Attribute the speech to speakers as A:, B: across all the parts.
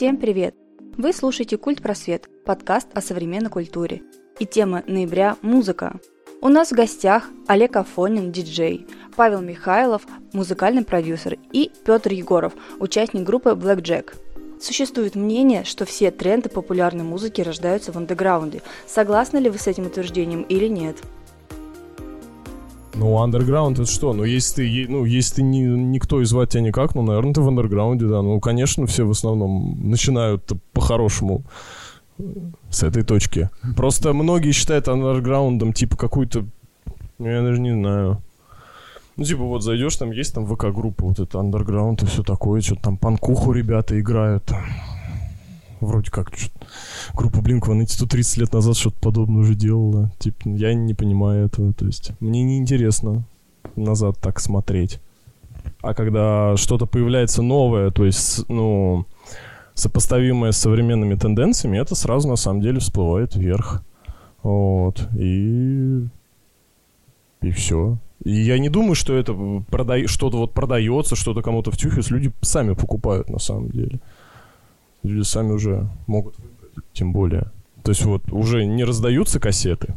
A: Всем привет! Вы слушаете «Культ Просвет» – подкаст о современной культуре. И тема ноября – музыка. У нас в гостях Олег Афонин, диджей, Павел Михайлов, музыкальный продюсер и Петр Егоров, участник группы Black Jack. Существует мнение, что все тренды популярной музыки рождаются в андеграунде. Согласны ли вы с этим утверждением или нет?
B: Ну, андерграунд это что? Ну, если ты, ну, если ты не, никто и звать тебя никак, ну, наверное, ты в андерграунде, да. Ну, конечно, все в основном начинают по-хорошему с этой точки. Просто многие считают андерграундом, типа, какую-то, ну, я даже не знаю. Ну, типа, вот зайдешь, там есть там ВК-группа, вот это андерграунд и все такое, что-то там панкуху ребята играют. Вроде как, группа Blink-182 30 лет назад что-то подобное уже делала. Типа, я не понимаю этого, то есть мне неинтересно назад так смотреть. А когда что-то появляется новое, то есть, ну, сопоставимое с современными тенденциями, это сразу на самом деле всплывает вверх. Вот. И... И все. И я не думаю, что это прода... что-то вот продается, что-то кому-то втюхивается. Люди сами покупают на самом деле. Люди сами уже могут выбрать, тем более. То есть вот уже не раздаются кассеты,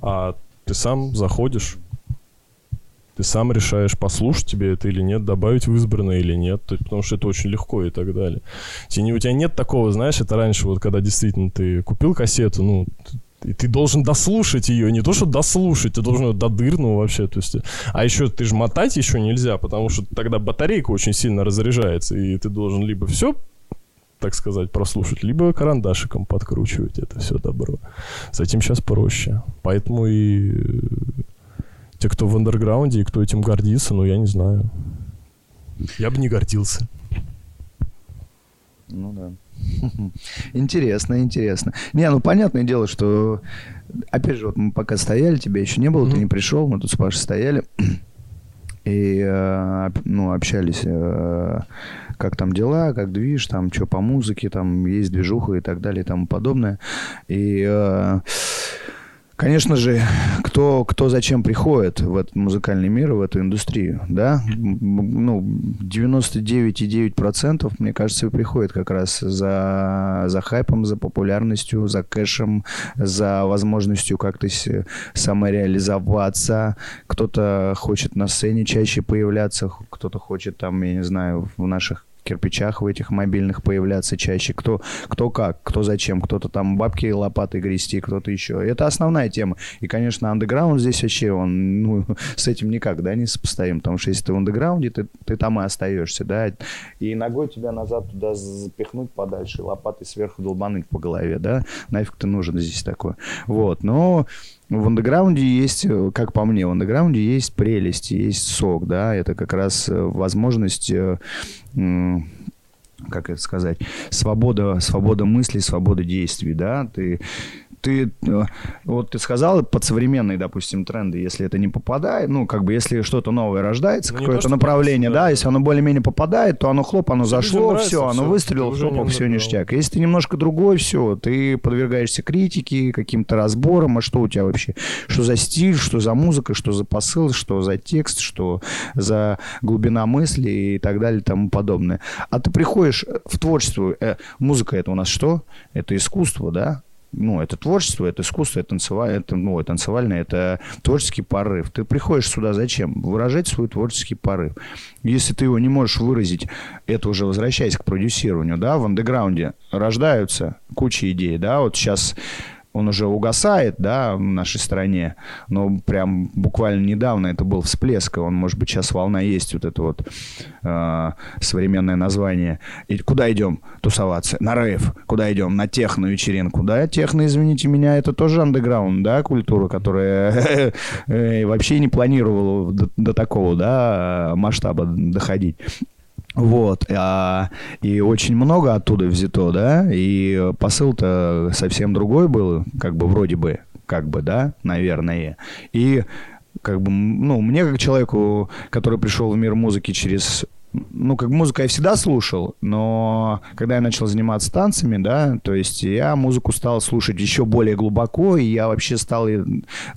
B: а ты сам заходишь, ты сам решаешь, послушать тебе это или нет, добавить в избранное или нет, то есть, потому что это очень легко и так далее. И у тебя нет такого, знаешь, это раньше, вот когда действительно ты купил кассету, ну, и ты должен дослушать ее, не то что дослушать, ты должен ее до дырну вообще, то есть, а еще ты же мотать еще нельзя, потому что тогда батарейка очень сильно разряжается, и ты должен либо все так сказать, прослушать, либо карандашиком подкручивать это все добро. С этим сейчас проще. Поэтому и те, кто в андерграунде и кто этим гордится, ну, я не знаю. Я бы не гордился.
C: Ну да. Интересно, интересно. Не, ну понятное дело, что опять же, вот мы пока стояли, тебя еще не было, ты не пришел, мы тут с Пашей стояли и э, ну, общались, э, как там дела, как движ, там что по музыке, там есть движуха и так далее и тому подобное. И э, Конечно же, кто, кто зачем приходит в этот музыкальный мир, в эту индустрию, да? Ну, 99,9% мне кажется, приходит как раз за, за хайпом, за популярностью, за кэшем, за возможностью как-то самореализоваться. Кто-то хочет на сцене чаще появляться, кто-то хочет там, я не знаю, в наших кирпичах в этих мобильных появляться чаще. Кто, кто как, кто зачем. Кто-то там бабки лопатой грести, кто-то еще. Это основная тема. И, конечно, андеграунд здесь вообще, он ну, с этим никак, да, не сопоставим. Потому что если ты в андеграунде, ты, ты там и остаешься, да. И ногой тебя назад туда запихнуть подальше, лопатой сверху долбануть по голове, да. Нафиг ты нужен здесь такое. Вот, но... В андеграунде есть, как по мне, в андеграунде есть прелесть, есть сок, да, это как раз возможность э, как это сказать, свобода, свобода мыслей, свобода действий, да, ты ты, э, вот ты сказал, под современные, допустим, тренды, если это не попадает, ну, как бы, если что-то новое рождается, ну, какое-то направление, да, да, если оно более-менее попадает, то оно хлоп, оно все зашло, нравится, все, оно все, выстрелило, топах, все ништяк. Если ты немножко другой, все, ты подвергаешься критике, каким-то разборам, а что у тебя вообще, что за стиль, что за музыка, что за посыл, что за текст, что за глубина мысли и так далее и тому подобное. А ты приходишь в творчество, э, музыка это у нас что? Это искусство, да? Ну, это творчество, это искусство, это, танцеваль, это, ну, танцевальное, это творческий порыв. Ты приходишь сюда зачем? Выражать свой творческий порыв. Если ты его не можешь выразить, это уже возвращаясь к продюсированию, да, в андеграунде рождаются куча идей, да, вот сейчас он уже угасает, да, в нашей стране, но прям буквально недавно это был всплеск, и он, может быть, сейчас волна есть, вот это вот э, современное название. И куда идем тусоваться? На рейв. Куда идем? На техно-вечеринку. Да, техно, извините меня, это тоже андеграунд, да, культура, которая э, вообще не планировала до такого, да, масштаба доходить. Вот, а, и очень много оттуда взято, да, и посыл-то совсем другой был, как бы вроде бы, как бы, да, наверное. И как бы, ну, мне как человеку, который пришел в мир музыки через ну, как музыка я всегда слушал, но когда я начал заниматься танцами, да, то есть я музыку стал слушать еще более глубоко, и я вообще стал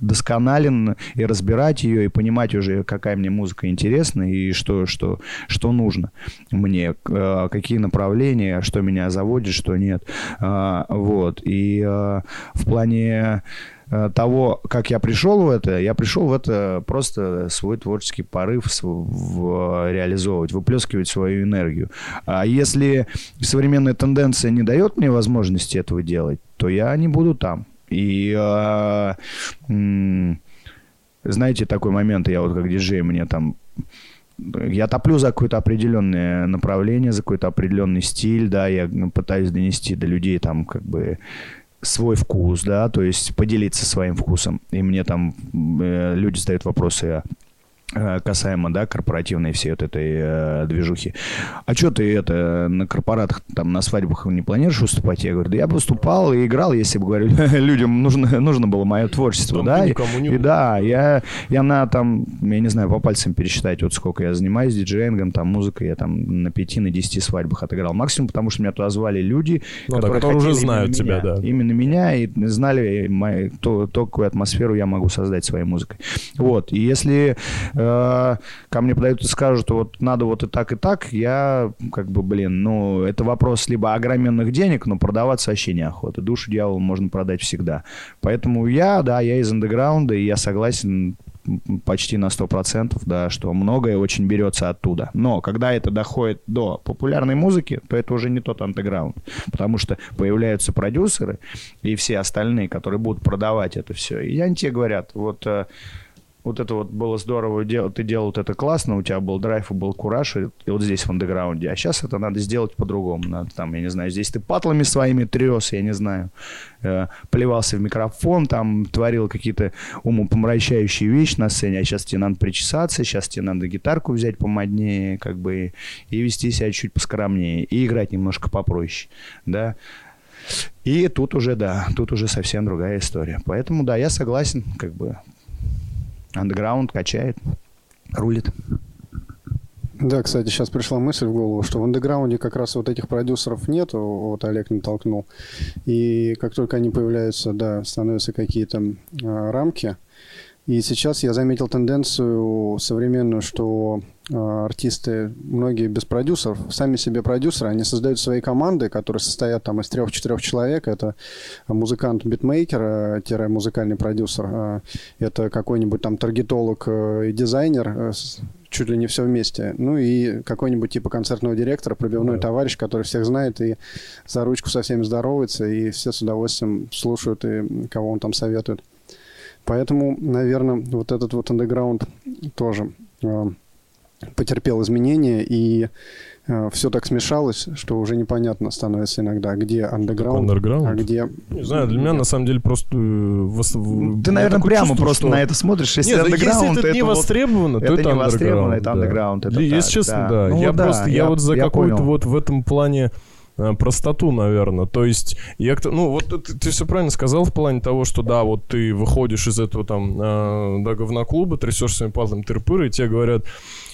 C: досконален и разбирать ее, и понимать уже, какая мне музыка интересна, и что, что, что нужно мне, э, какие направления, что меня заводит, что нет. А, вот. И э, в плане того, как я пришел в это, я пришел в это просто свой творческий порыв в, реализовывать, выплескивать свою энергию. А если современная тенденция не дает мне возможности этого делать, то я не буду там. И э, знаете, такой момент, я вот как диджей, мне там я топлю за какое-то определенное направление, за какой-то определенный стиль, да, я пытаюсь донести до людей там как бы свой вкус, да, то есть поделиться своим вкусом. И мне там э, люди задают вопросы, Э, касаемо, да, корпоративной всей вот этой э, движухи. А что ты это на корпоратах, там, на свадьбах не планируешь выступать? Я говорю, да я бы выступал и играл, если бы, говорю, людям нужно, нужно было мое творчество, там да? И, и да, я, я на там, я не знаю, по пальцам пересчитать, вот сколько я занимаюсь диджеингом, там, музыкой, я там на пяти, на десяти свадьбах отыграл. Максимум, потому что меня туда звали люди,
B: ну, которые, да, которые уже знают тебя,
C: меня,
B: да.
C: Именно меня и знали мои, то, то, какую атмосферу я могу создать своей музыкой. Вот, и если э, ко мне подойдут и скажут, вот надо вот и так, и так, я как бы, блин, ну, это вопрос либо огроменных денег, но продаваться вообще неохота. Душу дьяволу можно продать всегда. Поэтому я, да, я из андеграунда, и я согласен почти на 100%, да, что многое очень берется оттуда. Но когда это доходит до популярной музыки, то это уже не тот андеграунд, потому что появляются продюсеры и все остальные, которые будут продавать это все. И они тебе говорят, вот э, вот это вот было здорово, ты делал вот это классно, у тебя был драйв и был кураж, и, и вот здесь в андеграунде. А сейчас это надо сделать по-другому. Надо там, я не знаю, здесь ты патлами своими трес, я не знаю, э, плевался в микрофон, там творил какие-то умопомрачающие вещи на сцене, а сейчас тебе надо причесаться, сейчас тебе надо гитарку взять помоднее, как бы, и вести себя чуть поскромнее, и играть немножко попроще, да. И тут уже, да, тут уже совсем другая история. Поэтому, да, я согласен, как бы, Андеграунд качает, рулит.
D: Да, кстати, сейчас пришла мысль в голову, что в андеграунде как раз вот этих продюсеров нет, вот Олег натолкнул. И как только они появляются, да, становятся какие-то э, рамки. И сейчас я заметил тенденцию современную, что артисты, многие без продюсеров, сами себе продюсеры, они создают свои команды, которые состоят там из трех-четырех человек. Это музыкант-битмейкер, музыкальный продюсер, а, это какой-нибудь там таргетолог э, и дизайнер, э, чуть ли не все вместе. Ну и какой-нибудь типа концертного директора, пробивной да. товарищ, который всех знает и за ручку со всеми здоровается, и все с удовольствием слушают, и кого он там советует. Поэтому, наверное, вот этот вот андеграунд тоже потерпел изменения, и э, все так смешалось, что уже непонятно становится иногда, где андеграунд, а где...
B: Не знаю, для меня на самом деле просто...
C: Э, Ты, наверное, прямо чувство, просто что... на это смотришь. Если
B: Нет, если это, не востребовано, вот, то это,
C: это
B: не
C: востребовано, это андеграунд. Это
B: Если так, честно, да. да. Ну, я да, просто, я, я вот за какой-то вот в этом плане э, простоту, наверное. То есть, я, ну, вот ты, ты все правильно сказал в плане того, что да, вот ты выходишь из этого там, э, да, говноклуба, трясешь своим пазлом тырпыры, и тебе говорят,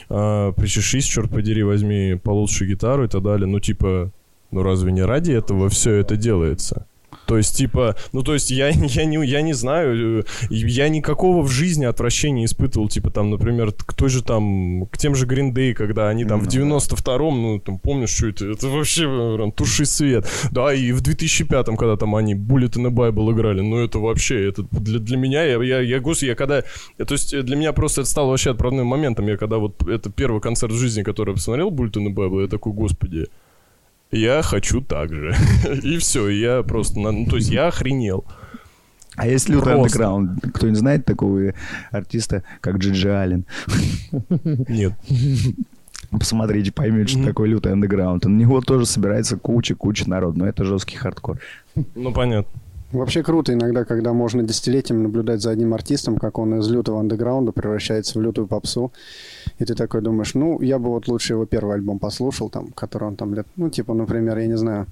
B: э, причешись, черт подери, возьми получше гитару и так далее. Ну, типа, ну разве не ради этого все это делается? То есть, типа, ну, то есть, я, я, не, я не знаю, э, я никакого в жизни отвращения испытывал, типа, там, например, к той же там, к тем же Green Day, когда они там в 92-м, ну, там, помнишь, что это, это вообще, прям, туши свет. Да, и в 2005-м, когда там они Bullet in the Bible играли, ну, это вообще, это для, для меня, я, я, я, господи, я когда, то есть, для меня просто это стало вообще отправным моментом, я когда вот, это первый концерт в жизни, который я посмотрел, Bullet in the Bible, я такой, господи, я хочу так же. И все, я просто, ну, то есть я охренел.
C: А есть лютый андеграунд? Кто-нибудь знает такого артиста, как Джиджи Аллен?
B: Нет.
C: Посмотрите, поймете, что такое лютый андеграунд. На него тоже собирается куча-куча народ, но это жесткий хардкор.
B: Ну, понятно.
D: Вообще круто иногда, когда можно десятилетиями наблюдать за одним артистом, как он из лютого андеграунда превращается в лютую попсу. И ты такой думаешь, ну, я бы вот лучше его первый альбом послушал, там, который он там лет... Ну, типа, например, я не знаю,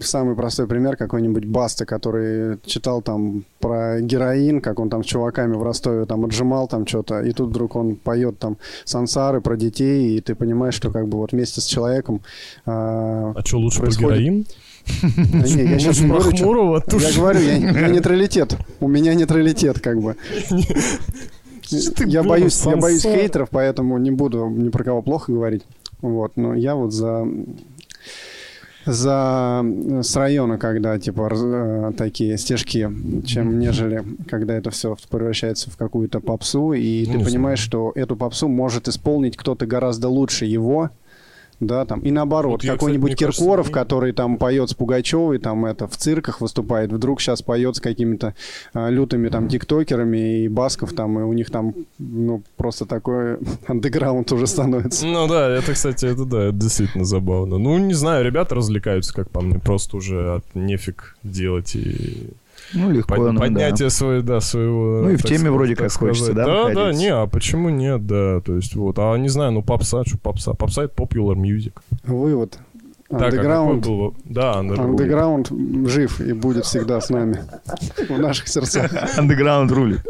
D: Самый простой пример какой-нибудь Баста, который читал там про героин, как он там с чуваками в Ростове там отжимал там что-то, и тут вдруг он поет там сансары про детей, и ты понимаешь, что как бы вот вместе с человеком
B: а, а что, лучше происходит... про героин?
D: Не, я сейчас говорю,
B: Хмурого,
D: я говорю, я нейтралитет. У меня нейтралитет, как бы. Я боюсь, я боюсь хейтеров, поэтому не буду ни про кого плохо говорить. Вот, но я вот за за с района, когда типа э, такие стежки, чем нежели когда это все превращается в какую-то попсу, и ну, ты понимаешь, что эту попсу может исполнить кто-то гораздо лучше его, да, там, и наоборот, вот какой-нибудь Киркоров, кажется, который там поет с Пугачевой, там это, в цирках выступает, вдруг сейчас поет с какими-то а, лютыми там тиктокерами и Басков там, и у них там, ну, просто такой андеграунд уже становится.
B: Ну да, это, кстати, это да, это действительно забавно. Ну, не знаю, ребята развлекаются, как по мне, просто уже от нефиг делать и
C: ну, легко.
B: Под, ну, поднятие да. Своего, да, своего...
C: Ну, и в теме сказать, вроде как сказать. хочется, да,
B: Да, выходить? да, не, а почему нет, да, то есть вот. А не знаю, ну, попса, что попса? Попса — это popular music.
D: Вывод.
B: Андеграунд, был, да,
D: андеграунд жив и будет всегда с нами в наших сердцах.
C: Андеграунд рулит.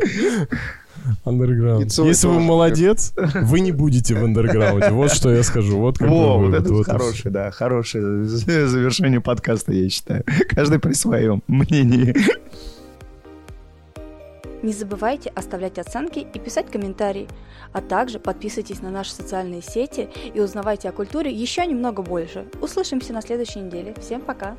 B: Андерграунд. Если вы молодец, вы не будете в андерграунде. Вот что я скажу. Вот как Во,
C: вот это вот хорошее, да, хорошее завершение подкаста, я считаю. Каждый при своем мнении.
A: Не забывайте оставлять оценки и писать комментарии, а также подписывайтесь на наши социальные сети и узнавайте о культуре еще немного больше. Услышимся на следующей неделе. Всем пока!